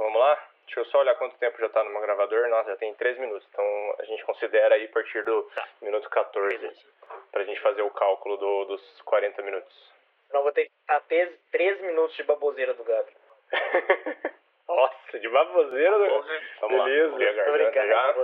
Então vamos lá? Deixa eu só olhar quanto tempo já tá no meu gravador. Nossa, já tem 3 minutos. Então a gente considera aí a partir do Tá. minuto 14 pra gente fazer o cálculo do- dos 40 minutos. Não vou ter que até 3 minutos de baboseira do Gabi. Nossa, de baboseira. do- Vamos lá. Beleza. a Tô brincando, já.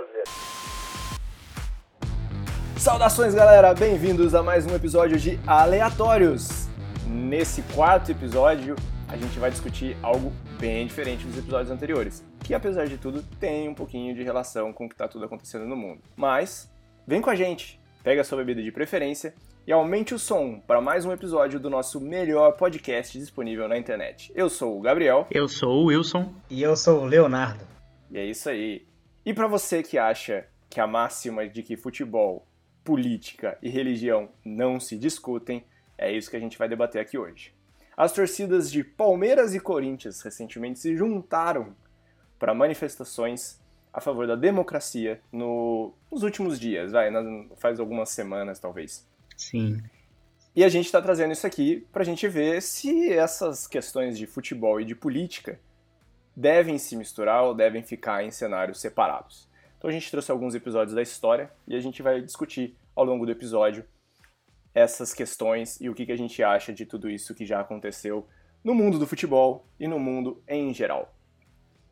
Saudações, galera! Bem-vindos a mais um episódio de Aleatórios. Nesse quarto episódio, a gente vai discutir algo bem diferente dos episódios anteriores, que apesar de tudo tem um pouquinho de relação com o que está tudo acontecendo no mundo. Mas vem com a gente, pega a sua bebida de preferência e aumente o som para mais um episódio do nosso melhor podcast disponível na internet. Eu sou o Gabriel Eu sou o Wilson. E eu sou o Leonardo. e é isso aí. E para você que acha que a máxima de que futebol, política e religião não se discutem, é isso que a gente vai debater aqui hoje. As torcidas de Palmeiras e Corinthians recentemente se juntaram para manifestações a favor da democracia no- nos últimos dias, vai, faz algumas semanas talvez. Sim. E a gente está trazendo isso aqui para a gente ver se essas questões de futebol e de política devem se misturar ou devem ficar em cenários separados. Então a gente trouxe alguns episódios da história e a gente vai discutir ao longo do episódio essas questões e o que, que a gente acha de tudo isso que já aconteceu no mundo do futebol e no mundo em geral.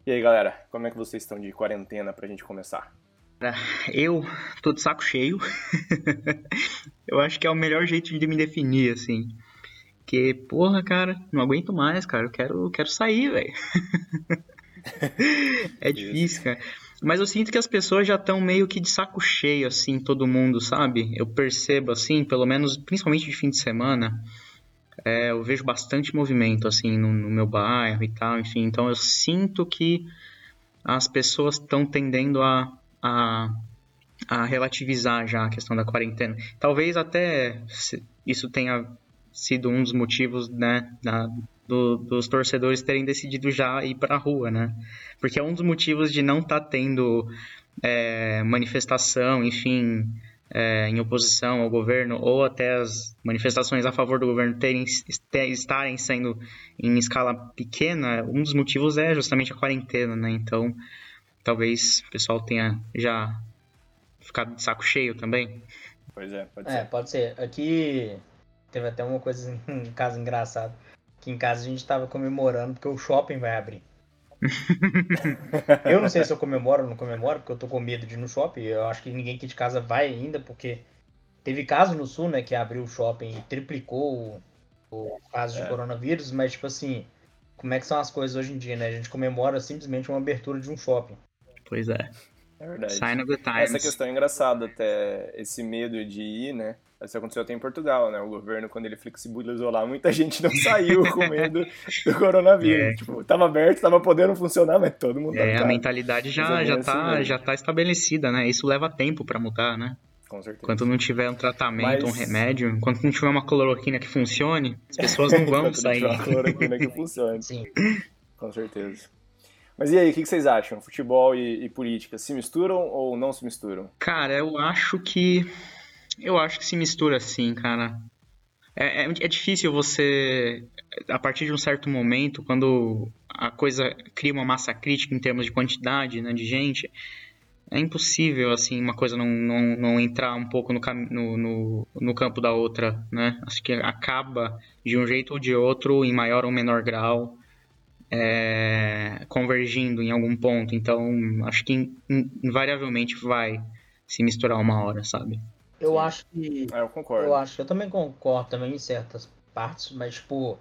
E aí galera, como é que vocês estão de quarentena pra gente começar? Eu tô de saco cheio. eu acho que é o melhor jeito de me definir, assim. Que, porra, cara, não aguento mais, cara. Eu quero, quero sair, velho. é difícil, cara. Mas eu sinto que as pessoas já estão meio que de saco cheio, assim, todo mundo, sabe? Eu percebo, assim, pelo menos, principalmente de fim de semana, é, eu vejo bastante movimento, assim, no, no meu bairro e tal, enfim. Então eu sinto que as pessoas estão tendendo a, a, a relativizar já a questão da quarentena. Talvez até isso tenha sido um dos motivos, né, da- do- dos torcedores terem decidido já ir para a rua, né? Porque é um dos motivos de não estar tendo é, manifestação, enfim, é, em oposição ao governo, ou até as manifestações a favor do governo terem, estarem sendo em escala pequena, um dos motivos é justamente a quarentena, né? Então, talvez o pessoal tenha já ficado de saco cheio também. Pois é, pode É, ser. pode ser. Aqui teve até uma coisa, um caso engraçado. Que em casa a gente tava comemorando porque o shopping vai abrir. eu não sei se eu comemoro ou não comemoro, porque eu tô com medo de ir no shopping. Eu acho que ninguém aqui de casa vai ainda, porque teve caso no sul, né, que abriu o shopping e triplicou o, o caso de É. coronavírus, mas tipo assim, como é que são as coisas hoje em dia, né? A gente comemora simplesmente uma abertura de um shopping. Pois é. É verdade. Sign of the times. Essa questão é engraçada até, esse medo de ir, né? Isso aconteceu até em Portugal, né? O governo, quando ele flexibilizou lá, muita gente não saiu com medo do coronavírus. É. Tipo, tava aberto, tava podendo funcionar, mas todo mundo É, a cara, mentalidade já, já, assim tá, mesmo. já tá estabelecida, né? Isso leva tempo pra mudar, né? Com certeza. Enquanto não tiver um tratamento, Mas- um remédio, enquanto não tiver uma cloroquina que funcione, as pessoas não vão não sair. tiver uma cloroquina que funcione, Sim. com certeza. Mas e aí, o que que vocês acham? Futebol e, e política se misturam ou não se misturam? Cara, eu acho que. Eu acho que se mistura sim, cara. É, é, é difícil você, a partir de um certo momento, quando a coisa cria uma massa crítica em termos de quantidade, né, de gente, é impossível, assim, uma coisa não, não, não entrar um pouco no, no, no, no campo da outra, né? Acho que acaba, de um jeito ou de outro, em maior ou menor grau, é, convergindo em algum ponto. Então, acho que in- in- invariavelmente vai se misturar uma hora, sabe? Eu acho que. Ah, eu concordo. Eu acho, eu também concordo também em certas partes, mas tipo.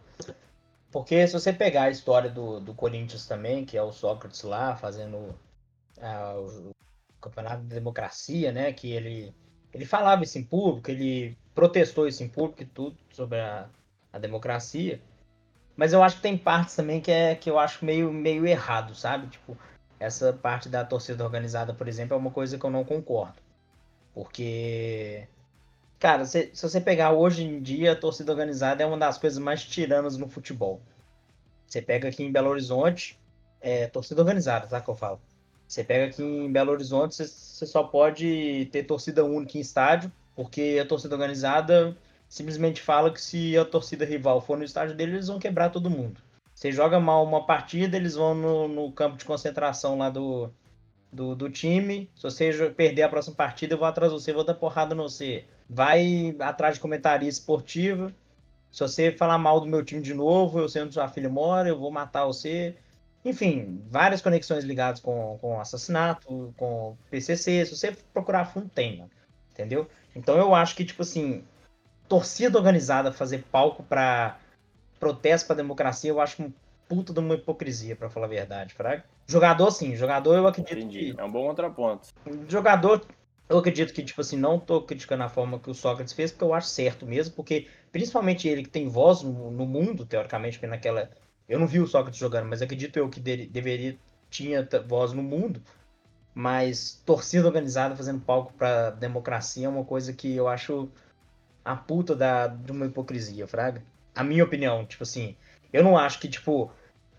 Porque se você pegar a história do, do Corinthians também, que é o Sócrates lá fazendo ah, o, o campeonato de democracia, né? Que ele, ele falava isso em público, ele protestou isso em público e tudo sobre a, a democracia. Mas eu acho que tem partes também que, é, que eu acho meio, meio errado, sabe? Tipo, essa parte da torcida organizada, por exemplo, é uma coisa que eu não concordo. Porque Cara, se, se você pegar hoje em dia, a torcida organizada é uma das coisas mais tiranas no futebol. Você pega aqui em Belo Horizonte, é torcida organizada, tá? Que eu falo. Você pega aqui em Belo Horizonte, você, você só pode ter torcida única em estádio, porque a torcida organizada simplesmente fala que se a torcida rival for no estádio dele, eles vão quebrar todo mundo. Você joga mal uma partida, eles vão no, no campo de concentração lá do, do, do, time. Se você perder a próxima partida, eu vou atrás de você, vou dar porrada no você. Vai atrás de comentarista esportivo. Se você falar mal do meu time de novo, eu sei onde sua filha mora, eu vou matar você. Enfim, várias conexões ligadas com, com assassinato, com PCC. Se você procurar fundo, tem, mano. Entendeu? Então eu acho que, tipo assim, torcida organizada fazer palco para protesto para democracia, eu acho puta de uma hipocrisia, para falar a verdade, fraga. Jogador, sim, jogador eu acredito Entendi. que... É um bom contraponto. Jogador, eu acredito que, tipo assim, não tô criticando a forma que o Sócrates fez, porque eu acho certo mesmo, porque principalmente ele que tem voz no, no mundo, teoricamente, porque naquela... Eu não vi o Sócrates jogando, mas acredito eu que de, deveria... Tinha voz no mundo, mas torcida organizada fazendo palco para democracia é uma coisa que eu acho a puta da, de uma hipocrisia, fraga. A minha opinião, tipo assim, eu não acho que, tipo,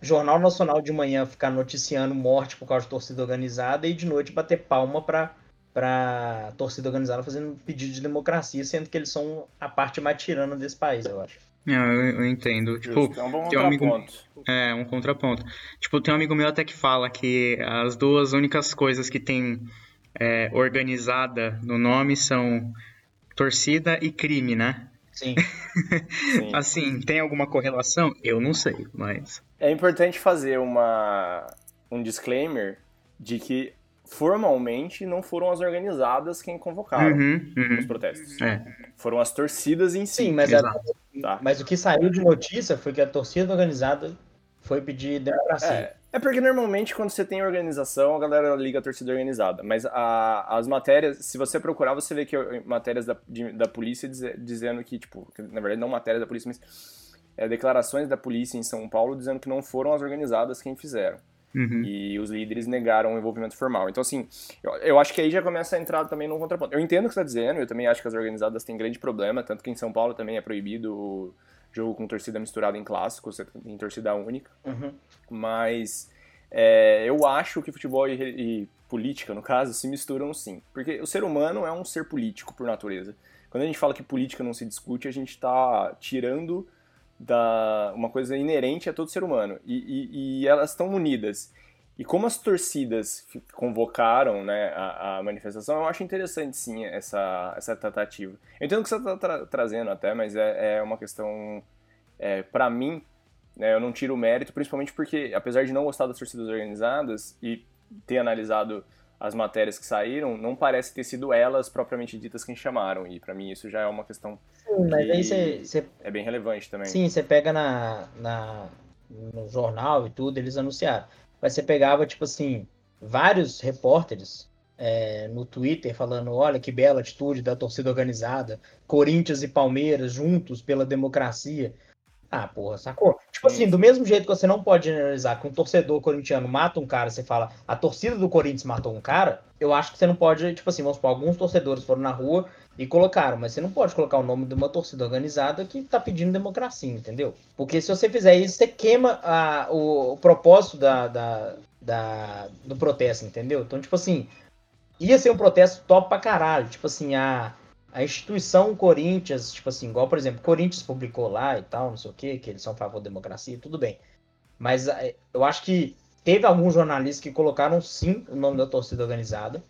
Jornal Nacional de manhã ficar noticiando morte por causa de torcida organizada e de noite bater palma pra, pra torcida organizada fazendo pedido de democracia, sendo que eles são a parte mais tirana desse país, eu acho. Eu, eu entendo. Tipo, é um tem um amigo, é, um contraponto. Tipo, tem um amigo meu até que fala que as duas únicas coisas que tem é, organizada no nome são torcida e crime, né? Sim. Sim. assim, tem alguma correlação? Eu não sei, mas. É importante fazer uma, um disclaimer de que formalmente não foram as organizadas quem convocaram uhum, uhum. os protestos. É. Foram as torcidas em si. Sim, mas, a, tá. mas o que saiu de notícia foi que a torcida organizada foi pedir democracia. É, é porque normalmente quando você tem organização, a galera liga a torcida organizada. Mas a, as matérias, se você procurar, você vê que matérias da, de, da polícia diz, dizendo que, tipo, na verdade não matérias da polícia, mas é, declarações da polícia em São Paulo dizendo que não foram as organizadas quem fizeram. Uhum. E os líderes negaram o envolvimento formal. Então, assim, eu, eu, acho que aí já começa a entrar também no contraponto. Eu entendo o que você está dizendo, eu também acho que as organizadas têm grande problema, tanto que em São Paulo também é proibido jogo com torcida misturada em clássico, você tem torcida única. Uhum. Mas é, eu acho que futebol e, e, política, no caso, se misturam sim. Porque o ser humano é um ser político por natureza. Quando a gente fala que política não se discute, a gente está tirando da uma coisa inerente a todo ser humano. E, e, e elas estão unidas. E como as torcidas convocaram né, a, a, manifestação, eu acho interessante sim essa, essa tratativa. Eu entendo o que você está tra trazendo até, mas é, é uma questão, é, para mim, né, eu não tiro o mérito, principalmente porque, apesar de não gostar das torcidas organizadas e ter analisado as matérias que saíram, não parece ter sido elas propriamente ditas quem chamaram. E para mim isso já é uma questão Sim, mas aí cê, cê... é bem relevante também. Sim, você pega na, na, no jornal e tudo, eles anunciaram. Mas você pegava, tipo assim, vários repórteres é, no Twitter falando: olha que bela atitude da torcida organizada, Corinthians e Palmeiras juntos pela democracia. Ah, porra, sacou? Tipo assim, do mesmo jeito que você não pode generalizar que um torcedor corintiano mata um cara, você fala, a torcida do Corinthians matou um cara, eu acho que você não pode, tipo assim, vamos supor, alguns torcedores foram na rua e colocaram, mas você não pode colocar o nome de uma torcida organizada que tá pedindo democracia, entendeu? Porque se você fizer isso, você queima a, o, o propósito da, da, da, do protesto, entendeu? Então, tipo assim, ia ser um protesto top pra caralho, tipo assim, a a instituição Corinthians, tipo assim, igual, por exemplo, Corinthians publicou lá e tal, não sei o que, que eles são a favor da democracia, tudo bem. Mas eh, eu acho que teve alguns jornalistas que colocaram sim o nome da torcida organizada,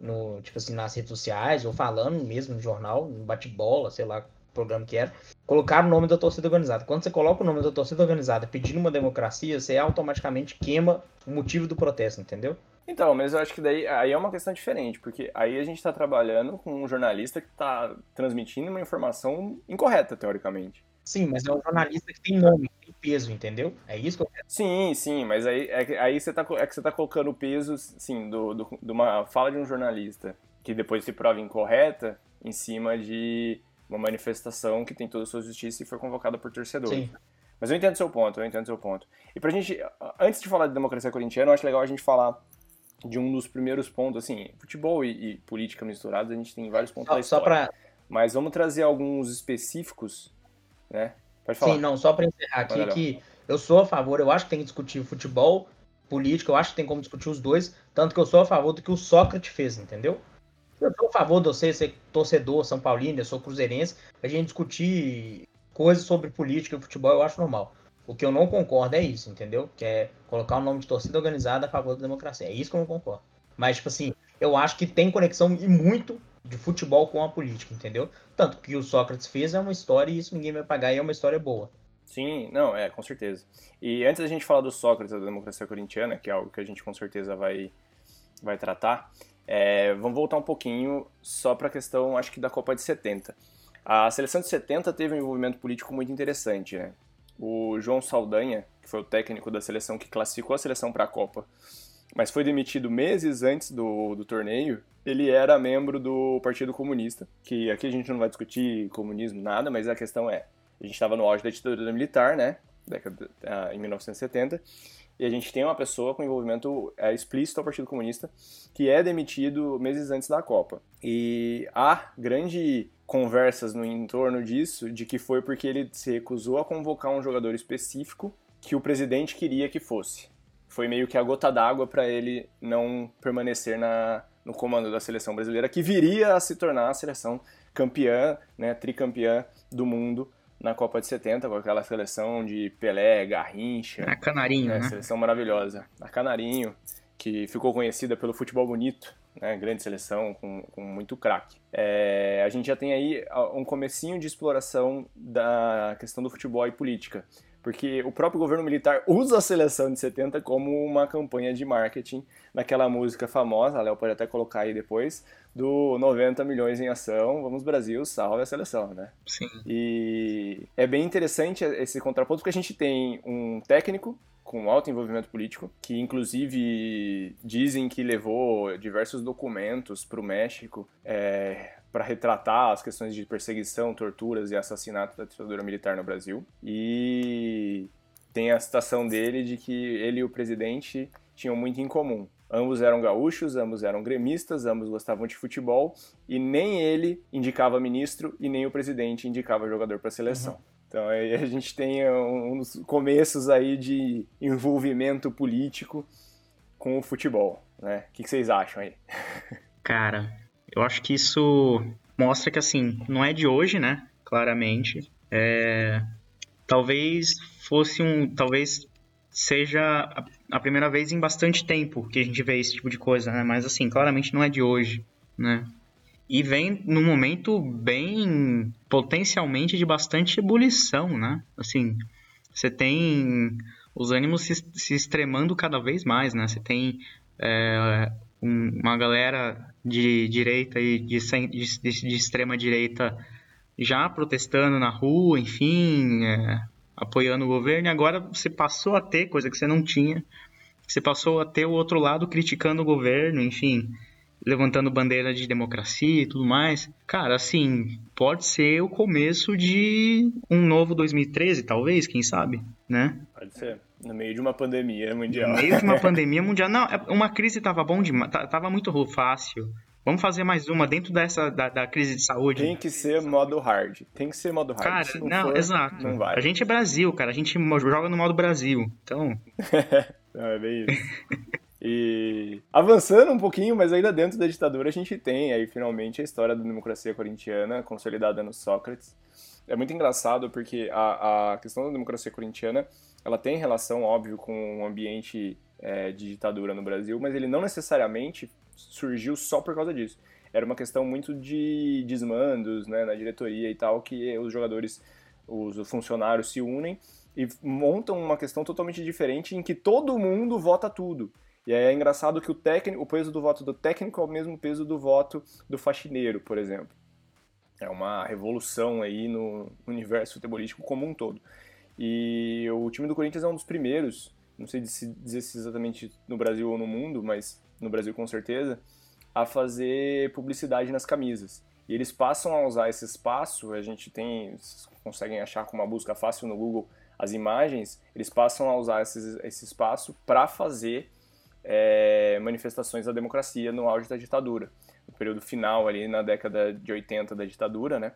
no, tipo assim, nas redes sociais, ou falando mesmo no jornal, no bate-bola, sei lá, programa que era, colocaram o nome da torcida organizada. Quando você coloca o nome da torcida organizada pedindo uma democracia, você automaticamente queima o motivo do protesto, entendeu? Então, mas eu acho que daí aí é uma questão diferente, porque aí a gente está trabalhando com um jornalista que está transmitindo uma informação incorreta, teoricamente. Sim, mas é um jornalista que tem nome, peso, entendeu? É isso que eu quero. Sim, sim, mas aí, é, aí você tá, é que você está colocando o peso, sim, do, do, de uma fala de um jornalista que depois se prova incorreta em cima de uma manifestação que tem toda a sua justiça e foi convocada por torcedores. Sim. Mas eu entendo seu ponto, eu entendo seu ponto. E pra gente, antes de falar de democracia corintiana, eu acho legal a gente falar de um dos primeiros pontos, assim, futebol e, e política misturados, a gente tem vários pontos só, da história. Só pra... Mas vamos trazer alguns específicos, né? Pode falar. Sim, não, só para encerrar aqui Valeu. que eu sou a favor, eu acho que tem que discutir futebol, política, eu acho que tem como discutir os dois, tanto que eu sou a favor do que o Sócrates fez, entendeu? Eu sou a favor de você ser torcedor São Paulino, eu sou cruzeirense, a gente discutir coisas sobre política e futebol, eu acho normal. O que eu não concordo é isso, entendeu? Que é colocar o nome de torcida organizada a favor da democracia. É isso que eu não concordo. Mas, tipo assim, eu acho que tem conexão e muito de futebol com a política, entendeu? Tanto que o Sócrates fez é uma história e isso ninguém vai pagar e é uma história boa. Sim, não, é, com certeza. E antes da gente falar do Sócrates da democracia corintiana, que é algo que a gente com certeza vai, vai tratar, é, vamos voltar um pouquinho só para a questão, acho que da Copa de 70. A seleção de 70 teve um envolvimento político muito interessante, né? O João Saldanha, que foi o técnico da seleção que classificou a seleção para a Copa, mas foi demitido meses antes do, do torneio, ele era membro do Partido Comunista, que aqui a gente não vai discutir comunismo, nada, mas a questão é, a gente estava no auge da ditadura militar, né, década, uh, em 1970, e a gente tem uma pessoa com envolvimento é, explícito ao Partido Comunista que é demitido meses antes da Copa. E há grande conversas no entorno disso de que foi porque ele se recusou a convocar um jogador específico que o presidente queria que fosse. Foi meio que a gota d'água para ele não permanecer na, no comando da seleção brasileira, que viria a se tornar a seleção campeã, né, tricampeã do mundo na Copa de 70, com aquela seleção de Pelé, Garrincha. A Canarinho, né? né? Seleção maravilhosa. A Canarinho, que ficou conhecida pelo futebol bonito, né? Grande seleção, com, com muito craque. É, a gente já tem aí um comecinho de exploração da questão do futebol e política porque o próprio governo militar usa a seleção de 70 como uma campanha de marketing naquela música famosa, a Léo pode até colocar aí depois, do 90 milhões em ação, vamos Brasil, salve a seleção, né? Sim. E é bem interessante esse contraponto, porque a gente tem um técnico com alto envolvimento político, que inclusive dizem que levou diversos documentos para o México é, para retratar as questões de perseguição, torturas e assassinato da ditadura militar no Brasil. E tem a citação dele de que ele e o presidente tinham muito em comum. Ambos eram gaúchos, ambos eram gremistas, ambos gostavam de futebol e nem ele indicava ministro e nem o presidente indicava jogador para a seleção. Uhum. Então aí a gente tem uns começos aí de envolvimento político com o futebol, né? O que vocês acham aí? Cara, eu acho que isso mostra que, assim, não é de hoje, né? Claramente. É... Talvez fosse um. Talvez seja a primeira vez em bastante tempo que a gente vê esse tipo de coisa, né? Mas, assim, claramente não é de hoje, né? E vem num momento bem potencialmente de bastante ebulição, né? Assim, você tem os ânimos se, se extremando cada vez mais, né? Você tem é, uma galera de direita e de, de, de, extrema direita já protestando na rua, enfim, é, apoiando o governo, e agora você passou a ter, coisa que você não tinha, você passou a ter o outro lado criticando o governo, enfim, levantando bandeira de democracia e tudo mais. Cara, assim, pode ser o começo de um novo 2013, talvez, quem sabe, né? Pode ser. No meio de uma pandemia mundial. No meio de uma pandemia mundial. Não, é, uma crise tava bom demais, tava muito fácil. Vamos fazer mais uma dentro dessa da, da, crise de saúde. Tem que ser modo hard. Tem que ser modo hard. Cara, não, não for, exato. Não vai. A gente é Brasil, cara. A gente joga no modo Brasil. Então. não, é bem isso. E avançando um pouquinho, mas ainda dentro da ditadura, a gente tem aí finalmente a história da democracia corintiana consolidada no Sócrates. É muito engraçado porque a, a questão da democracia corintiana ela tem relação, óbvio, com o ambiente é, de ditadura no Brasil, mas ele não necessariamente surgiu só por causa disso. Era uma questão muito de desmandos né, na diretoria e tal, que os jogadores, os funcionários se unem e montam uma questão totalmente diferente em que todo mundo vota tudo. E aí é engraçado que o técnico, o peso do voto do técnico é o mesmo peso do voto do faxineiro, por exemplo. É uma revolução aí no universo futebolístico como um todo. E o time do Corinthians é um dos primeiros, não sei dizer se exatamente no Brasil ou no mundo, mas no Brasil com certeza, a fazer publicidade nas camisas. E eles passam a usar esse espaço, a gente tem, conseguem achar com uma busca fácil no Google as imagens, eles passam a usar esse, esse espaço para fazer é, manifestações da democracia no auge da ditadura. No período final, ali na década de 80 da ditadura, né,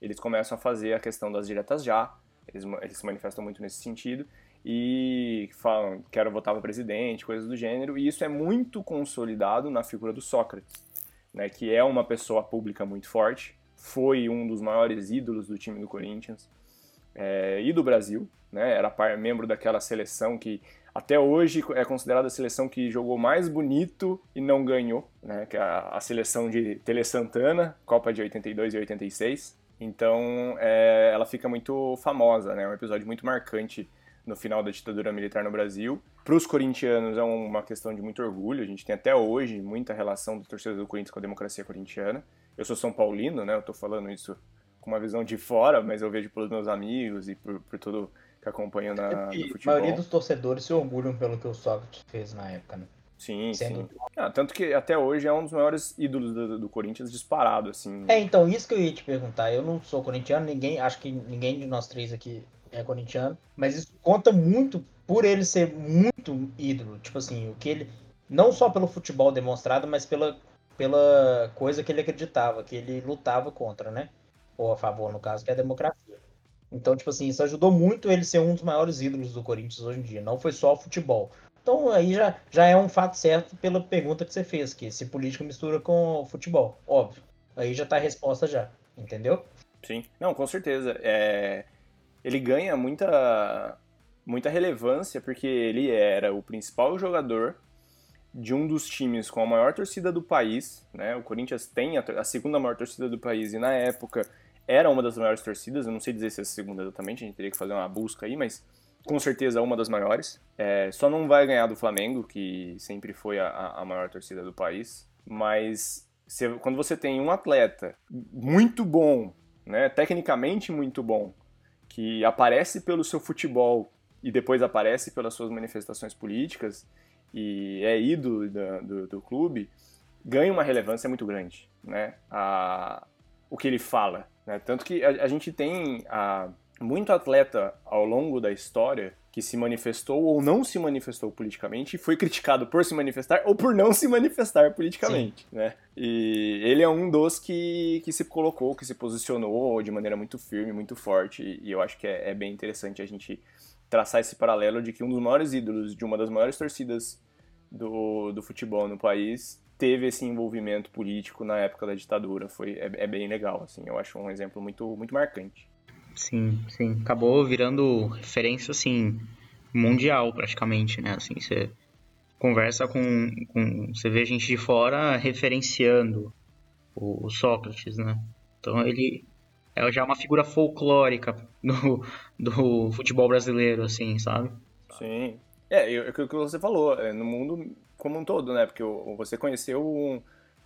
eles começam a fazer a questão das diretas já, eles, eles se manifestam muito nesse sentido e falam, quero votar para presidente, coisas do gênero, e isso é muito consolidado na figura do Sócrates, né, que é uma pessoa pública muito forte, foi um dos maiores ídolos do time do Corinthians, é, e do Brasil, né? Era par, membro daquela seleção que até hoje é considerada a seleção que jogou mais bonito e não ganhou, né? Que é a, seleção de Tele Santana, Copa de 82 e 86. Então, é, ela fica muito famosa, né? É um episódio muito marcante no final da ditadura militar no Brasil. Para os corintianos é uma questão de muito orgulho. A gente tem até hoje muita relação do torcedor do Corinthians com a democracia corintiana. Eu sou São Paulino, né? Eu estou falando isso com uma visão de fora, mas eu vejo pelos meus amigos e por, por tudo que acompanha na, E no a futebol. maioria dos torcedores se orgulham pelo que o Sócrates fez na época, né? Sim, Sendo- sim. Ah, tanto que até hoje é um dos maiores ídolos do, do Corinthians disparado, assim. É, então, isso que eu ia te perguntar. Eu não sou corintiano, ninguém, acho que ninguém de nós três aqui é corintiano, mas isso conta muito por ele ser muito ídolo. Tipo assim, o que ele. Não só pelo futebol demonstrado, mas pela, pela coisa que ele acreditava, que ele lutava contra, né? Ou a favor, no caso, que é a democracia. Então, tipo assim, isso ajudou muito ele ser um dos maiores ídolos do Corinthians hoje em dia. Não foi só o futebol. Então aí já, já é um fato certo pela pergunta que você fez, que se política mistura com futebol, óbvio. Aí já tá a resposta já, entendeu? Sim, não, com certeza. É, ele ganha muita, muita relevância porque ele era o principal jogador de um dos times com a maior torcida do país, né? O Corinthians tem a, a segunda maior torcida do país e na época era uma das maiores torcidas. Eu não sei dizer se é a segunda exatamente, a gente teria que fazer uma busca aí, mas com certeza uma das maiores. É, só não vai ganhar do Flamengo, que sempre foi a, a maior torcida do país. Mas você- quando você tem um atleta muito bom, né, tecnicamente muito bom, que aparece pelo seu futebol e depois aparece pelas suas manifestações políticas e é ídolo da- do, do clube, ganha uma relevância muito grande, né? A, o que ele fala, né? Tanto que a, a gente tem a, muito atleta ao longo da história que se manifestou ou não se manifestou politicamente e foi criticado por se manifestar ou por não se manifestar politicamente, né? E ele é um dos que, que se colocou, que se posicionou de maneira muito firme, muito forte e eu acho que é, é bem interessante a gente traçar esse paralelo de que um dos maiores ídolos de uma das maiores torcidas do, do futebol no país teve esse envolvimento político na época da ditadura. Foi, é, é bem legal, assim. Eu acho um exemplo muito, muito marcante. Sim, sim. Acabou virando referência, assim, mundial, praticamente, né? Assim, você conversa com, com... Você vê gente de fora referenciando o, o Sócrates, né? Então ele é já uma figura folclórica do, do futebol brasileiro, assim, sabe? Sim. É, é o que você falou, é, no mundo como um todo, né? Porque você conheceu um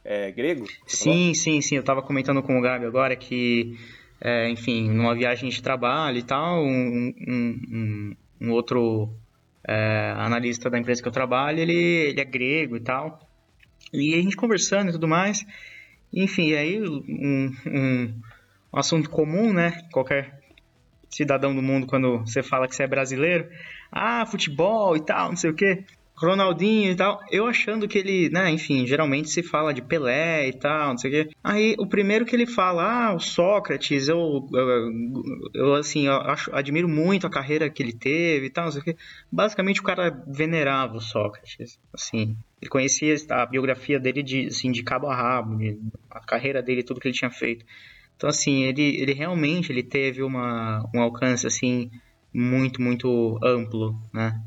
é, grego? você falou? Sim, sim, sim. Eu tava comentando com o Gabi agora que, é, enfim, numa viagem de trabalho e tal, um, um- um- um outro é, analista da empresa que eu trabalho, ele, ele é grego e tal. E a gente conversando e tudo mais. Enfim, aí um, um, um assunto comum, né? Qualquer cidadão do mundo, quando você fala que você é brasileiro, ah, futebol e tal, não sei o quê. Ronaldinho e tal, eu achando que ele, né, enfim, geralmente se fala de Pelé e tal, não sei o quê. Aí o primeiro que ele fala, ah, o Sócrates, eu, eu, eu, assim, eu acho, admiro muito a carreira que ele teve e tal, não sei o quê. Basicamente o cara venerava o Sócrates, assim. Ele conhecia a biografia dele de, assim, de cabo a rabo, de- a carreira dele, tudo que ele tinha feito. Então, assim, ele, ele realmente ele teve uma, um alcance, assim, muito, muito amplo, né?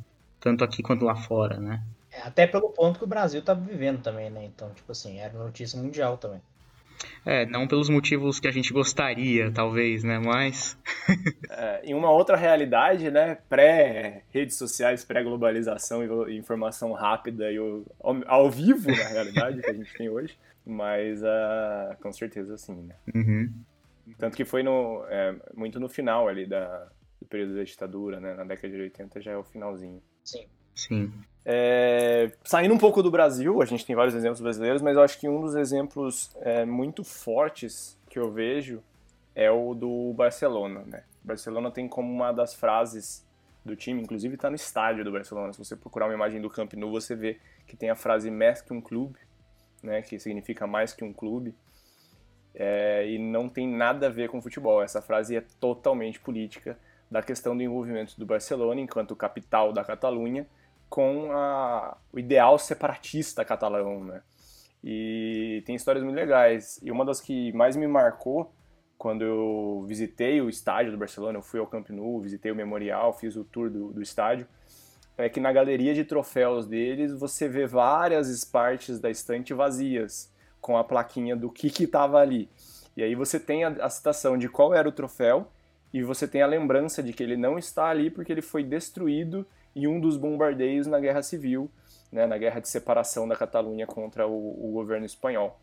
Tanto aqui quanto lá fora, né? É, Até pelo ponto que o Brasil tá vivendo também, né? Então, tipo assim, era notícia mundial também. É, não pelos motivos que a gente gostaria, talvez, né? Mas, É, em uma outra realidade, né? Pré-redes sociais, pré-globalização e informação rápida e o- ao, ao vivo, na realidade, que a gente tem hoje. Mas, ah, com certeza, sim, né? uhum, Tanto que foi no, é, muito no final ali da, do período da ditadura, né? Na década de 80 já é o finalzinho. Sim. sim. É, saindo um pouco do Brasil, a gente tem vários exemplos brasileiros, mas eu acho que um dos exemplos é, muito fortes que eu vejo é o do Barcelona, né? O Barcelona tem como uma das frases do time, inclusive está no estádio do Barcelona. Se você procurar uma imagem do Camp Nou, você vê que tem a frase mais que um clube, né? Que significa mais que um clube. É, e não tem nada a ver com futebol. Essa frase é totalmente política da questão do envolvimento do Barcelona enquanto capital da Catalunha com a, o ideal separatista catalão, né? E tem histórias muito legais. E uma das que mais me marcou quando eu visitei o estádio do Barcelona, eu fui ao Camp Nou, visitei o Memorial, fiz o tour do, do estádio, é que na galeria de troféus deles você vê várias partes da estante vazias, com a plaquinha do que que estava ali. E aí você tem a, a citação de qual era o troféu e você tem a lembrança de que ele não está ali porque ele foi destruído em um dos bombardeios na Guerra Civil, né, na Guerra de Separação da Catalunha contra o, o governo espanhol.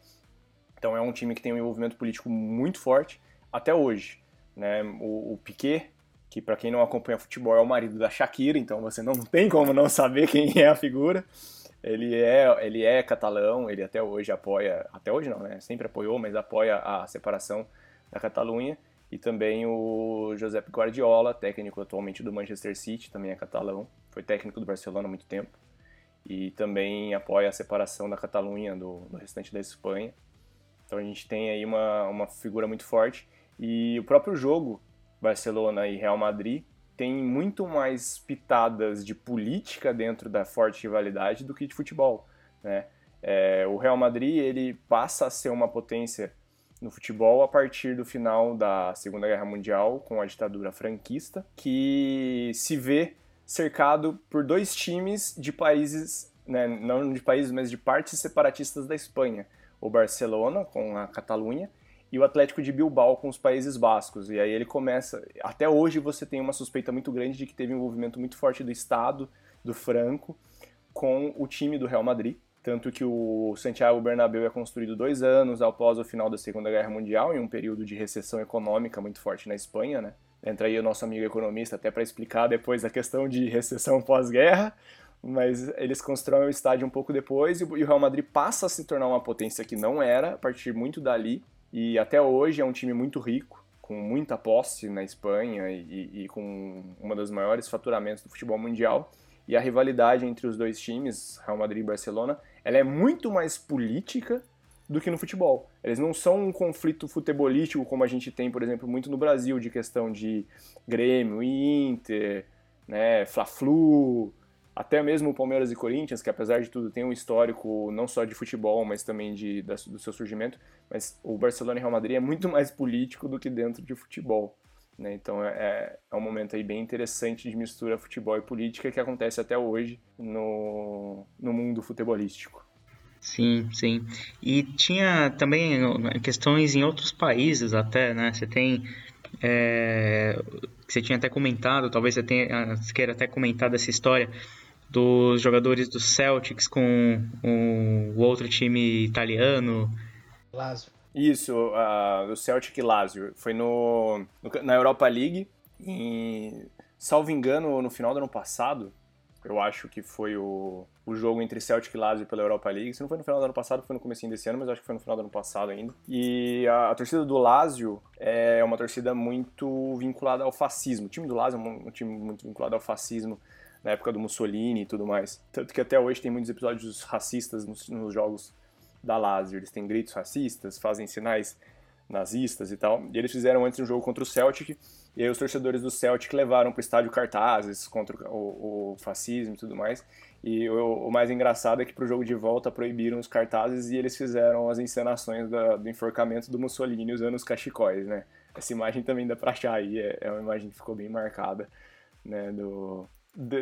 Então é um time que tem um envolvimento político muito forte até hoje. Né? O, o Piquet, que para quem não acompanha futebol é o marido da Shakira, então você não tem como não saber quem é a figura. Ele é, ele é catalão, ele até hoje apoia, até hoje não, né? Sempre apoiou, mas apoia a separação da Catalunha. E também o Josep Guardiola, técnico atualmente do Manchester City, também é catalão, foi técnico do Barcelona há muito tempo. E também apoia a separação da Catalunha do, do restante da Espanha. Então a gente tem aí uma, uma figura muito forte. E o próprio jogo, Barcelona e Real Madrid, tem muito mais pitadas de política dentro da forte rivalidade do que de futebol. Né? É, o Real Madrid ele passa a ser uma potência no futebol a partir do final da Segunda Guerra Mundial, com a ditadura franquista, que se vê cercado por dois times de países, né, não de países, mas de partes separatistas da Espanha. O Barcelona, com a Catalunha, e o Atlético de Bilbao com os Países Bascos. E aí ele começa. Até hoje você tem uma suspeita muito grande de que teve um envolvimento muito forte do Estado, do Franco, com o time do Real Madrid. Tanto que o Santiago Bernabéu é construído dois anos após o final da Segunda Guerra Mundial, em um período de recessão econômica muito forte na Espanha, né? Entra aí o nosso amigo economista até para explicar depois a questão de recessão pós-guerra, mas eles constroem o estádio um pouco depois e o Real Madrid passa a se tornar uma potência que não era, a partir muito dali, e até hoje é um time muito rico, com muita posse na Espanha e, e com uma das maiores faturamentos do futebol mundial. E a rivalidade entre os dois times, Real Madrid e Barcelona, ela é muito mais política do que no futebol. Eles não são um conflito futebolístico como a gente tem, por exemplo, muito no Brasil, de questão de Grêmio e Inter, né, Fla-Flu, até mesmo o Palmeiras e Corinthians, que apesar de tudo tem um histórico não só de futebol, mas também de, da, do seu surgimento, mas o Barcelona e Real Madrid é muito mais político do que dentro de futebol. Né? Então é, é, é um momento aí bem interessante de mistura futebol e política que acontece até hoje no, no mundo futebolístico. Sim, sim. E tinha também questões em outros países até, né? Você tem. É, você tinha até comentado, talvez você tenha você queira até comentar dessa história dos jogadores do Celtics com o outro time italiano. Lazio. Isso, uh, o Celtic Lazio. Foi no, no, na Europa League, em, salvo engano, no final do ano passado. Eu acho que foi o, o jogo entre Celtic e Lazio pela Europa League. Se não foi no final do ano passado, foi no começo desse ano, mas acho que foi no final do ano passado ainda. E a, a, torcida do Lazio é uma torcida muito vinculada ao fascismo. O time do Lazio é um, um time muito vinculado ao fascismo na época do Mussolini e tudo mais. Tanto que até hoje tem muitos episódios racistas nos, nos jogos da Lazio. Eles têm gritos racistas, fazem sinais nazistas e tal. E eles fizeram antes um jogo contra o Celtic, e aí os torcedores do Celtic levaram para o estádio cartazes contra o, o, fascismo e tudo mais. E o, o mais engraçado é que para o jogo de volta proibiram os cartazes e eles fizeram as encenações da, do enforcamento do Mussolini usando os cachecóis, né? Essa imagem também dá para achar aí, é, é, uma imagem que ficou bem marcada, né, do,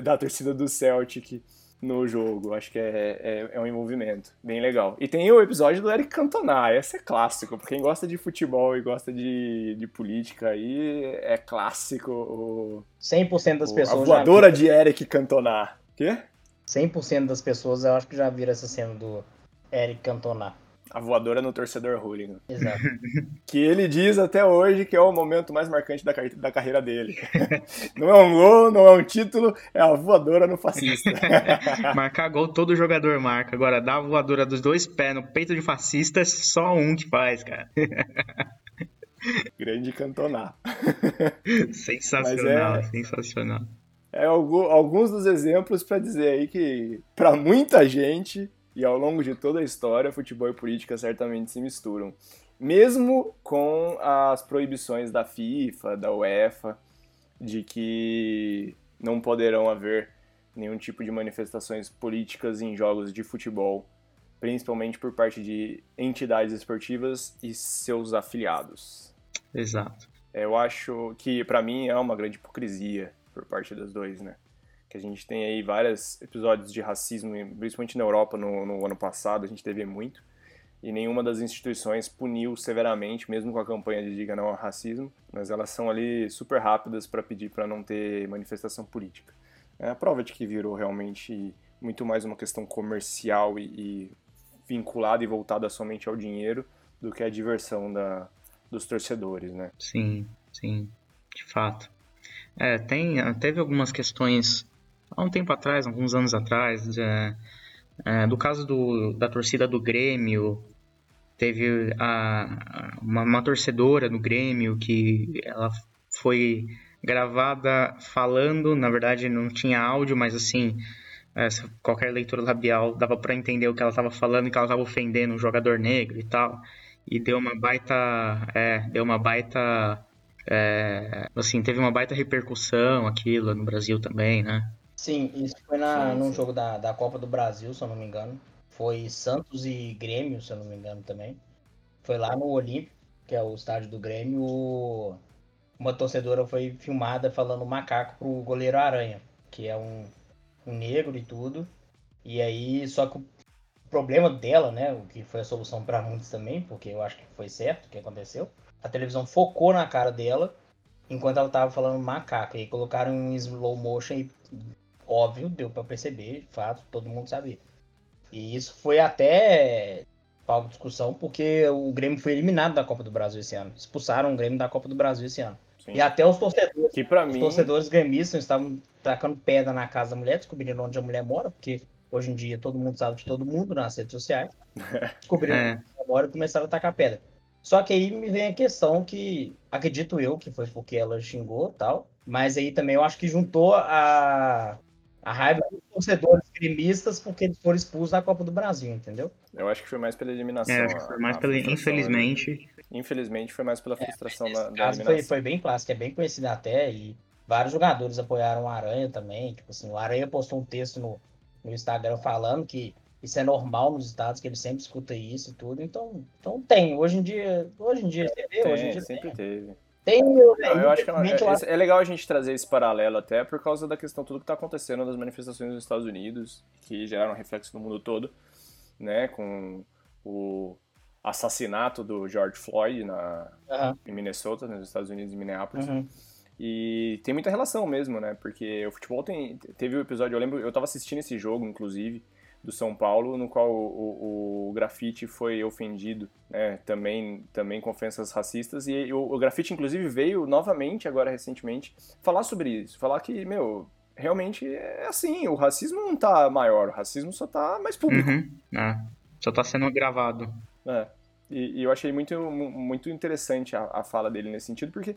da torcida do Celtic no jogo. Acho que é, é, é, um envolvimento bem legal. E tem o episódio do Eric Cantona, esse é clássico. Pra quem gosta de futebol e gosta de, de política aí, é clássico. O, 100% das o, pessoas. A voadora de Eric Cantona. Quê? 100% das pessoas eu acho que já viram essa cena do Eric Cantona. A voadora no torcedor hooligan. Exato. que ele diz até hoje que é o momento mais marcante da, da carreira dele. não é um gol, não é um título, é a voadora no fascista. Marcar gol todo jogador marca. Agora, dar a voadora dos dois pés no peito de fascista, é só um que faz, cara. Grande cantonar. sensacional, é... sensacional. É alguns dos exemplos para dizer aí que, para muita gente, e ao longo de toda a história, futebol e política certamente se misturam. Mesmo com as proibições da FIFA, da UEFA, de que não poderão haver nenhum tipo de manifestações políticas em jogos de futebol, principalmente por parte de entidades esportivas e seus afiliados. Exato. Eu acho que, para mim, é uma grande hipocrisia por parte dos dois, né? Que a gente tem aí vários episódios de racismo, principalmente na Europa no, no ano passado, a gente teve muito e nenhuma das instituições puniu severamente, mesmo com a campanha de diga não ao racismo, mas elas são ali super rápidas para pedir para não ter manifestação política. É a prova de que virou realmente muito mais uma questão comercial e, e vinculada e voltada somente ao dinheiro do que a diversão da, dos torcedores, né? Sim, sim, de fato. É, tem, teve algumas questões há um tempo atrás, alguns anos atrás, é, é, do caso do, da torcida do Grêmio, teve a, uma, uma, torcedora do Grêmio que ela foi gravada falando, na verdade não tinha áudio, mas assim, é, qualquer leitura labial dava para entender o que ela estava falando que ela estava ofendendo um jogador negro e tal. E deu uma baita. É, deu uma baita. É, assim, teve uma baita repercussão aquilo no Brasil também, né? Sim, isso foi na, num jogo da, da Copa do Brasil, se eu não me engano. Foi Santos e Grêmio, se eu não me engano também. Foi lá no Olímpico, que é o estádio do Grêmio. Uma torcedora foi filmada falando macaco pro goleiro Aranha, que é um, um negro e tudo. E aí, só que o problema dela, né, o que foi a solução para muitos também, porque eu acho que foi certo o que aconteceu. A televisão focou na cara dela enquanto ela tava falando macaco. E aí colocaram um slow motion e óbvio, deu para perceber, fato, todo mundo sabia. E isso foi até palco de discussão, porque o Grêmio foi eliminado da Copa do Brasil esse ano. Expulsaram o Grêmio da Copa do Brasil esse ano. Sim. E até os torcedores, que os mim... torcedores gremistas estavam tacando pedra na casa da mulher, descobrindo onde a mulher mora, porque hoje em dia todo mundo sabe de todo mundo nas redes sociais. Descobriram é. onde ela mora e começaram a tacar pedra. Só que aí me vem a questão que, acredito eu, que foi porque ela xingou tal, mas aí também eu acho que juntou a, a raiva dos torcedores gremistas porque eles foram expulsos da Copa do Brasil, entendeu? Eu acho que foi mais pela eliminação. É, acho que foi mais a, pela, a infelizmente. Infelizmente foi mais pela é, frustração é, da, da caso eliminação. Foi, foi bem clássico, é bem conhecido até, e vários jogadores apoiaram o Aranha também. Tipo assim, o Aranha postou um texto no, no Instagram falando que isso é normal nos estados, que ele sempre escuta isso e tudo. Então, então tem. Hoje em dia, hoje em dia, é, você vê, tem, hoje em dia sempre tem. teve. Tem, não, eu acho que não, é, é, legal a gente trazer esse paralelo até por causa da questão tudo que está acontecendo nas manifestações nos Estados Unidos, que geraram reflexo no mundo todo, né, com o assassinato do George Floyd na, uhum. em Minnesota, nos Estados Unidos, em Minneapolis. Uhum. E tem muita relação mesmo, né? Porque o futebol tem, teve o um episódio, eu lembro, eu estava assistindo esse jogo, inclusive, do São Paulo, no qual o, o, o grafite foi ofendido, né, também, também com ofensas racistas, e o, o grafite, inclusive, veio novamente, agora recentemente, falar sobre isso, falar que, meu, realmente é assim, o racismo não tá maior, o racismo só tá mais público. Uhum. É, só tá sendo gravado. É, e, e, eu achei muito, muito interessante a, a fala dele nesse sentido, porque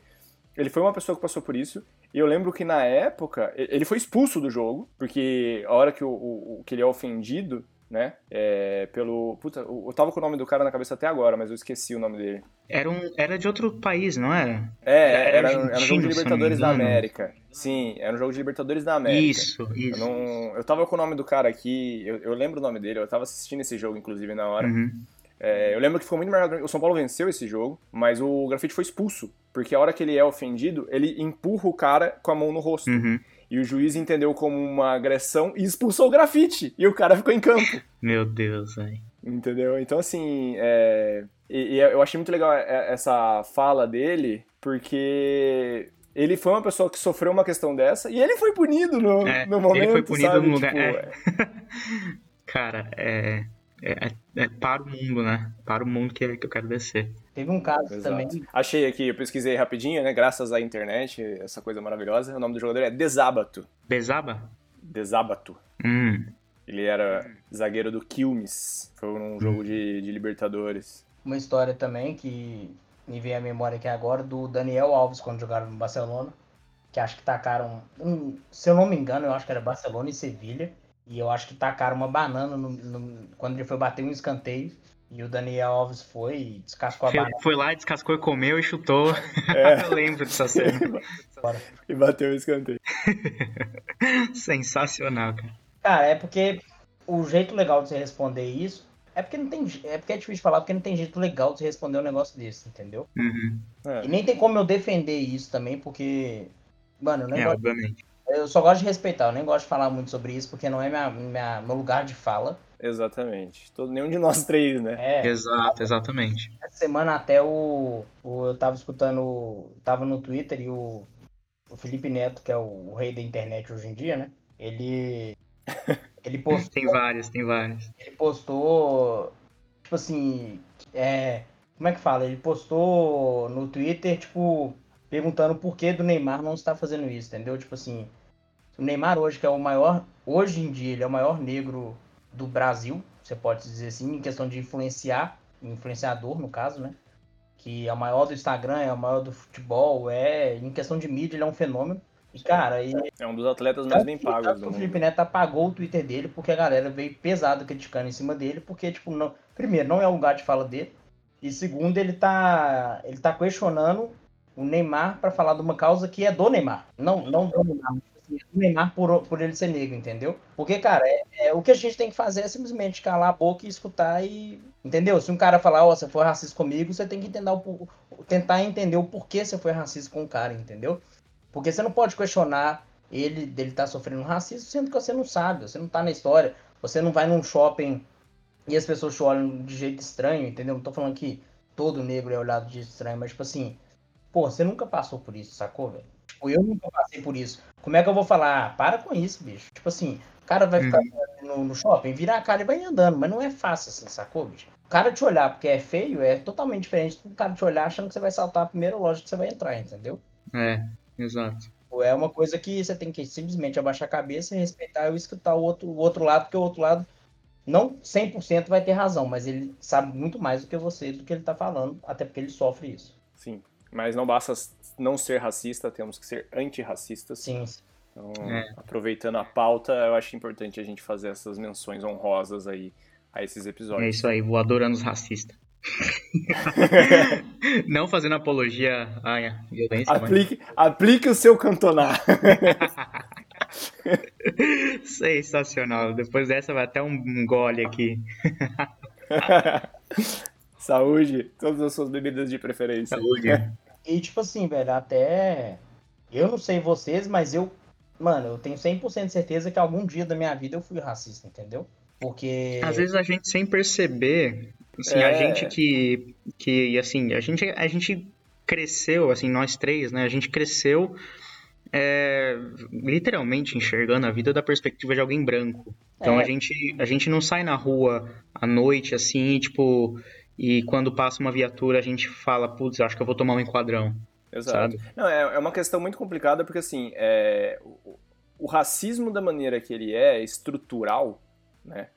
ele foi uma pessoa que passou por isso. E eu lembro que na época, ele foi expulso do jogo, porque a hora que, o, o que ele é ofendido, né, é, pelo... Puta, eu tava com o nome do cara na cabeça até agora, mas eu esqueci o nome dele. Era, um, era de outro país, não era? É, era, era, era um jogo de Libertadores da América. Sim, era um jogo de Libertadores da América. Isso, isso. Eu, não, eu tava com o nome do cara aqui, eu, eu lembro o nome dele, eu tava assistindo esse jogo, inclusive, na hora. Uhum. É, eu lembro que ficou muito marcado. O São Paulo venceu esse jogo, mas o grafite foi expulso. Porque a hora que ele é ofendido, ele empurra o cara com a mão no rosto. Uhum. E o juiz entendeu como uma agressão e expulsou o grafite. E o cara ficou em campo. Meu Deus, velho. Entendeu? Então, assim, é... e, e, eu achei muito legal essa fala dele, porque ele foi uma pessoa que sofreu uma questão dessa e ele foi punido no, é, no momento. Ele foi punido sabe? no lugar. Tipo, é. Cara, é é, é, para o mundo, né? Para o mundo que, que eu quero descer. Teve um caso Exato. também. Achei aqui, eu pesquisei rapidinho, né? Graças à internet, essa coisa maravilhosa. O nome do jogador é Desabato. Desaba? Desabato. Hum. Ele era zagueiro do Quilmes. Foi num jogo hum. de, de Libertadores. Uma história também que me vem à memória aqui agora do Daniel Alves quando jogaram no Barcelona. Que acho que tacaram. Um, se eu não me engano, eu acho que era Barcelona e Sevilha e eu acho que tacaram uma banana no, no, quando ele foi bater um escanteio. E o Daniel Alves foi e descascou a banana. Foi lá, descascou e comeu e chutou. É. eu lembro dessa cena. e bateu o escanteio. Sensacional, cara. Cara, é porque o jeito legal de você responder isso É porque não tem. É porque é difícil falar, porque não tem jeito legal de você responder um negócio desse, entendeu? Uhum. É. E nem tem como eu defender isso também, porque. Mano, eu nem É, obviamente. Eu só gosto de respeitar, eu nem gosto de falar muito sobre isso, porque não é minha, minha, meu lugar de fala. Exatamente. Todo, nenhum de nós três, né? É, Exato, exatamente. essa semana até o, o- Eu tava escutando. Tava no Twitter e o, o Felipe Neto, que é o, o rei da internet hoje em dia, né? Ele. Ele postou, Tem vários, tem vários. ele postou. Tipo assim. É, como é que fala? Ele postou no Twitter, tipo, perguntando por que do Neymar não está fazendo isso, entendeu? Tipo assim. O Neymar hoje, que é o maior. Hoje em dia, ele é o maior negro do Brasil, você pode dizer assim, em questão de influenciar, influenciador no caso, né? Que é o maior do Instagram, é o maior do futebol, é. Em questão de mídia, ele é um fenômeno. E, cara, e É um dos atletas mais bem pagos tanto do o. Felipe Neto apagou o Twitter dele porque a galera veio pesado criticando em cima dele, porque, tipo, não, primeiro, não é o lugar de fala dele, e segundo, ele tá, ele tá questionando o Neymar pra falar de uma causa que é do Neymar, não, não do Neymar, do Neymar por, por ele ser negro, entendeu? Porque, cara, é, é- o que a gente tem que fazer é simplesmente calar a boca e escutar e. Entendeu? Se um cara falar, ó, você foi racista comigo, você tem que entender o, tentar entender o porquê você foi racista com o cara, entendeu? Porque você não pode questionar ele dele tá sofrendo racismo, sendo que você não sabe, você não tá na história, você não vai num shopping e as pessoas te olham de jeito estranho, entendeu? Não tô falando que todo negro é olhado de jeito estranho, mas tipo assim, pô, você nunca passou por isso, sacou, velho? Tipo, eu nunca passei por isso. Como é que eu vou falar? Ah, para com isso, bicho. Tipo assim, o cara vai ficar no, no shopping, virar a cara e vai andando, mas não é fácil assim, sacou, bicho? O cara te olhar porque é feio é totalmente diferente do cara te olhar achando que você vai saltar a primeira loja que você vai entrar, entendeu? É, exato. É uma coisa que você tem que simplesmente abaixar a cabeça e respeitar e escutar o outro, o outro lado, porque o outro lado não 100% vai ter razão, mas ele sabe muito mais do que você, do que ele tá falando, até porque ele sofre isso. Sim. Mas não basta não ser racista, temos que ser antirracistas. Sim, Então, É. aproveitando a pauta, eu acho importante a gente fazer essas menções honrosas aí a esses É episódios. isso aí, vou adorando os racistas. Não fazendo apologia à violência, mas... Aplique, aplique o seu cantonar. Sensacional. Depois dessa vai até um gole aqui. Saúde, todas as suas bebidas de preferência. Saúde. E tipo assim, velho, até. Eu não sei vocês, mas eu. Mano, eu tenho 100% de certeza que algum dia da minha vida eu fui racista, entendeu? Porque. Às vezes a gente sem perceber, assim, É. a gente que, que assim, a gente, a gente cresceu, assim, nós três, né? A gente cresceu é, literalmente enxergando a vida da perspectiva de alguém branco. Então É. a gente, a gente não sai na rua à noite, assim, tipo, e quando passa uma viatura a gente fala, putz, eu acho que eu vou tomar um enquadrão, Exato. sabe? Não, é, é uma questão muito complicada porque, assim, é, o, o racismo da maneira que ele é estrutural, né,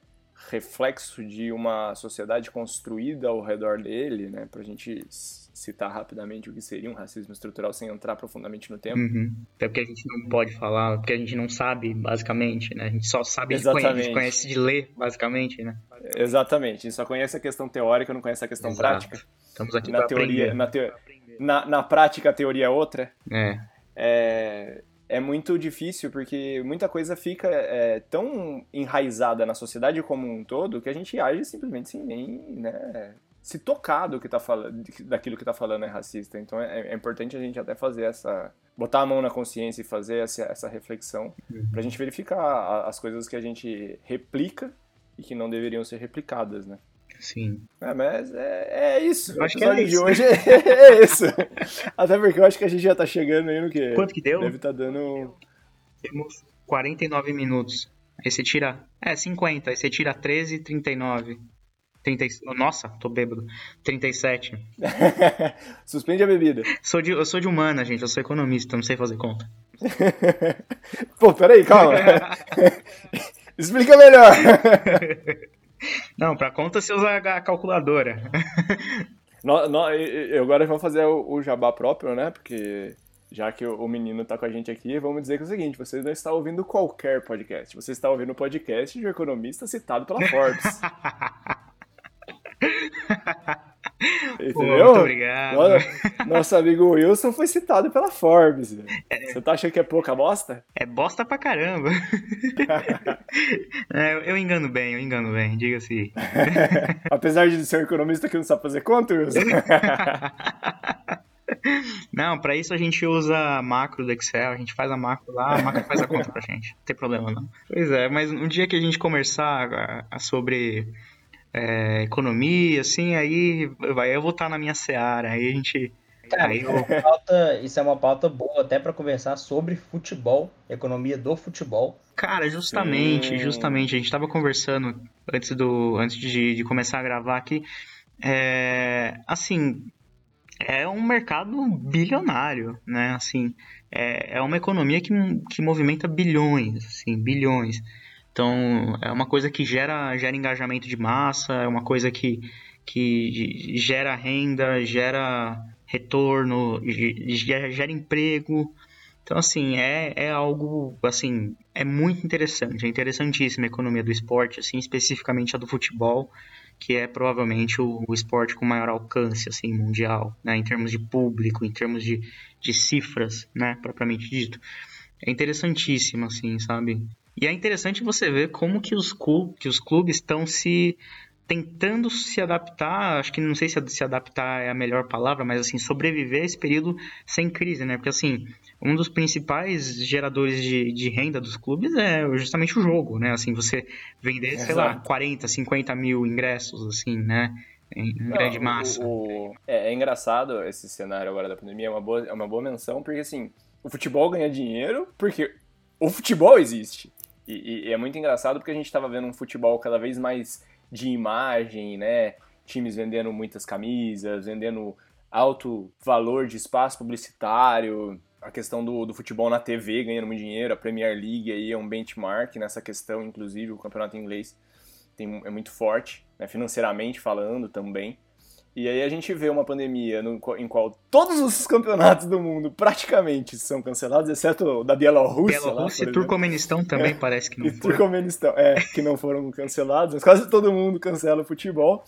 reflexo de uma sociedade construída ao redor dele, né, pra gente c- citar rapidamente o que seria um racismo estrutural sem entrar profundamente no tema. Uhum. Até porque a gente não pode falar, porque a gente não sabe, basicamente, né? A gente só sabe de conhe- Exatamente. conhece de ler, basicamente, né? Exatamente, a gente só conhece a questão teórica, não conhece a questão Exato. prática. Estamos aqui Na teoria, aprender. na, teo- na, na prática a teoria é outra. É, é, é muito difícil porque muita coisa fica é, tão enraizada na sociedade como um todo que a gente age simplesmente sem nem né, se tocar do que tá falando, daquilo que tá falando é racista. Então é, é importante a gente até fazer essa. botar a mão na consciência e fazer essa, essa reflexão Uhum. pra gente verificar a- as coisas que a gente replica e que não deveriam ser replicadas, né? sim. É, mas é, é isso. Eu acho que é de isso. hoje é, é isso. Até porque eu acho que a gente já tá chegando aí no que? Quanto que deu? Deve estar dando. Temos 49 minutos. Aí você tira. É, 50. Aí você tira 13, 39. 30, nossa, tô bêbado. 37. Suspende a bebida. Sou de, eu sou de humana, gente. Eu sou economista, não sei fazer conta. Pô, peraí, calma. Explica melhor. Não, pra conta você usa a calculadora. nó- nó- e- e- agora vamos fazer o, o jabá próprio, né? Porque já que o, o menino tá com a gente aqui, vamos dizer que é o seguinte: você não está ouvindo qualquer podcast. Você está ouvindo o podcast de um economista citado pela Forbes. Entendeu? Muito obrigado. Nosso amigo Wilson foi citado pela Forbes. Você tá achando que é pouca bosta? É bosta pra caramba. É, eu- engano bem, eu engano bem, diga-se. Apesar de ser um economista que não sabe fazer conta, Wilson. Não, pra isso a gente usa macro do Excel, a gente faz a macro lá, a macro faz a conta pra gente. Não tem problema não. Pois é, mas um dia que a gente conversar a- a sobre é, economia, assim, aí vai, eu vou estar na minha seara, aí a gente. Cara, Aí isso, é uma pauta, isso é uma pauta boa até pra conversar sobre futebol, economia do futebol. Cara, justamente, Sim. justamente, a gente tava conversando antes do antes de, de começar a gravar aqui. É, assim, é um mercado bilionário, né? Assim, é, é uma economia que, que movimenta bilhões, assim, bilhões. Então, é uma coisa que gera, gera engajamento de massa, é uma coisa que, que gera renda, gera retorno, ge- gera, gera emprego. Então, assim, é, é algo, assim, é muito interessante, é interessantíssima a economia do esporte, assim, especificamente a do futebol, que é provavelmente o, o esporte com maior alcance, assim, mundial, né, em termos de público, em termos de, de cifras, né, propriamente dito. É interessantíssimo, assim, sabe? E é interessante você ver como que os, clu- que os clubes estão se tentando se adaptar, acho que não sei se se adaptar é a melhor palavra, mas assim, sobreviver a esse período sem crise, né? Porque assim, um dos principais geradores de, de renda dos clubes é justamente o jogo, né? Assim, você vender, sei lá, Exato. 40, 50 mil ingressos, assim, né? Em em grande Não, massa. o- o- é, é engraçado esse cenário agora da pandemia, é uma boa, é uma boa menção, porque assim, o futebol ganha dinheiro porque o futebol existe. E, e- é muito engraçado porque a gente estava vendo um futebol cada vez mais de imagem, né? Times vendendo muitas camisas, vendendo alto valor de espaço publicitário, a questão do, do futebol na TV ganhando muito dinheiro, a Premier League aí é um benchmark nessa questão, inclusive o campeonato inglês tem, é muito forte, né, financeiramente falando também. E aí a gente vê uma pandemia no, em qual todos os campeonatos do mundo praticamente são cancelados, exceto o da Bielorrússia. Bielorrússia e. Turcomenistão também parece que não E foi. Turcomenistão, é, que não foram cancelados, mas quase todo mundo cancela o futebol.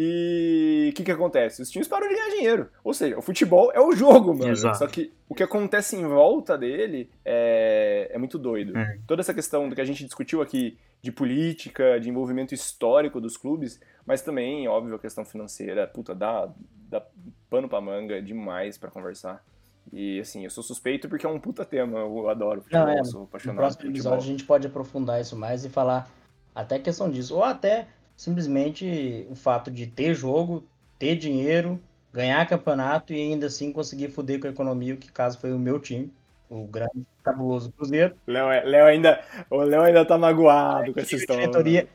E o que, que acontece? Os times param de ganhar dinheiro. Ou seja, o futebol é o jogo, mano. Exato. Só que o que acontece em volta dele é, é muito doido. É. Toda essa questão do que a gente discutiu aqui de política, de envolvimento histórico dos clubes, mas também, óbvio, a questão financeira. Puta, dá, dá pano pra manga demais pra conversar. E assim, eu sou suspeito porque é um puta tema. Eu adoro futebol, Não, é, sou No apaixonado próximo por futebol. episódio a gente pode aprofundar isso mais e falar até questão disso. Ou até simplesmente o fato de ter jogo, ter dinheiro, ganhar campeonato e ainda assim conseguir foder com a economia, que caso foi o meu time, o grande cabuloso Cruzeiro. Léo, é- Léo ainda, o Léo ainda tá magoado com essa A história. diretoria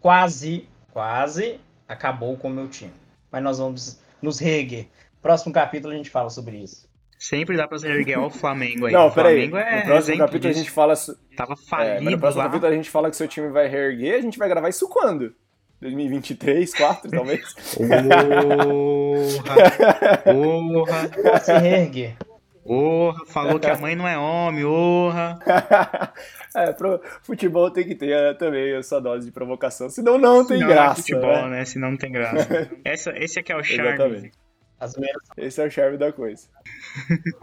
quase, quase acabou com o meu time. Mas nós vamos nos reerguer. Próximo capítulo a gente fala sobre isso. Sempre dá pra se erguer ao Flamengo aí. Não, o peraí. Flamengo é no próximo capítulo a disso. gente fala. Tava É, falido no próximo lá. capítulo a gente fala que seu time vai reerguer. A gente vai gravar isso quando? 2023, 2024, talvez? Porra! Porra! Se reerguer. Porra! Falou que a mãe não é homem, porra! é, pro futebol tem que ter é, também a sua dose de provocação, senão não tem Senão graça. Não é futebol, né? né? Senão não tem graça. Essa, esse aqui é o charme. Exatamente. As zoeiras Esse é o charme da coisa.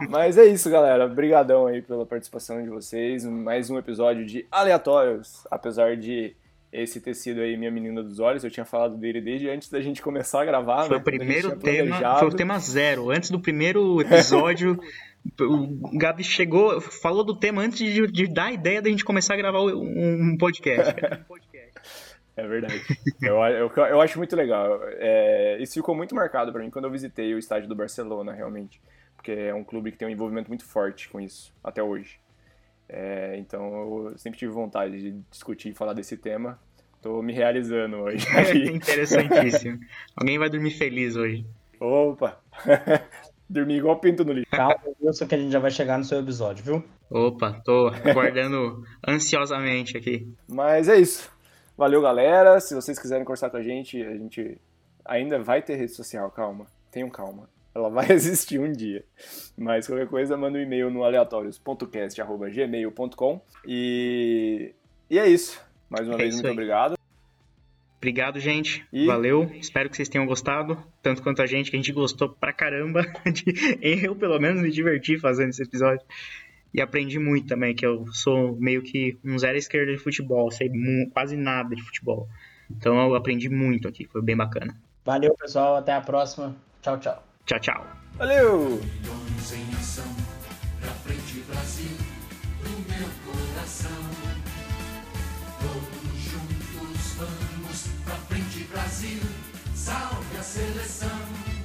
Mas é isso, galera. Obrigadão aí pela participação de vocês. Mais um episódio de Aleatórios. Apesar de esse ter sido aí minha menina dos olhos, eu tinha falado dele desde antes da gente começar a gravar. Foi né? o primeiro tema, foi o tema zero. Antes do primeiro episódio, o Gabi chegou, falou do tema antes de, de dar a ideia da gente começar a gravar um, um podcast. É verdade. eu, eu, eu acho muito legal. É, isso ficou muito marcado pra mim quando eu visitei o estádio do Barcelona, realmente. Porque é um clube que tem um envolvimento muito forte com isso, até hoje. É, então eu sempre tive vontade de discutir e falar desse tema. Tô me realizando hoje. aqui. Interessantíssimo. Alguém vai dormir feliz hoje. Opa! Dormi igual pinto no lixo. Calma, Wilson, que a gente já vai chegar no seu episódio, viu? Opa, tô aguardando ansiosamente aqui. Mas é isso. Valeu, galera. Se vocês quiserem conversar com a gente, a gente ainda vai ter rede social, calma. Tenham calma. Ela vai existir um dia. Mas qualquer coisa, manda um e-mail no aleatórios.cast.gmail.com. E... e é isso. Mais uma É vez, muito aí. obrigado. Obrigado, gente. E- Valeu. Espero que vocês tenham gostado, tanto quanto a gente, que a gente gostou pra caramba. De- Eu, pelo menos, me diverti fazendo esse episódio. E aprendi muito também, que eu sou meio que um zero esquerda de futebol, sei quase nada de futebol. Então eu aprendi muito aqui, foi bem bacana. Valeu, pessoal. Até a próxima. Tchau, tchau. Tchau, tchau. Valeu! milhões em ação, pra frente Brasil, do meu coração. Todos juntos vamos, pra frente Brasil, salve a seleção.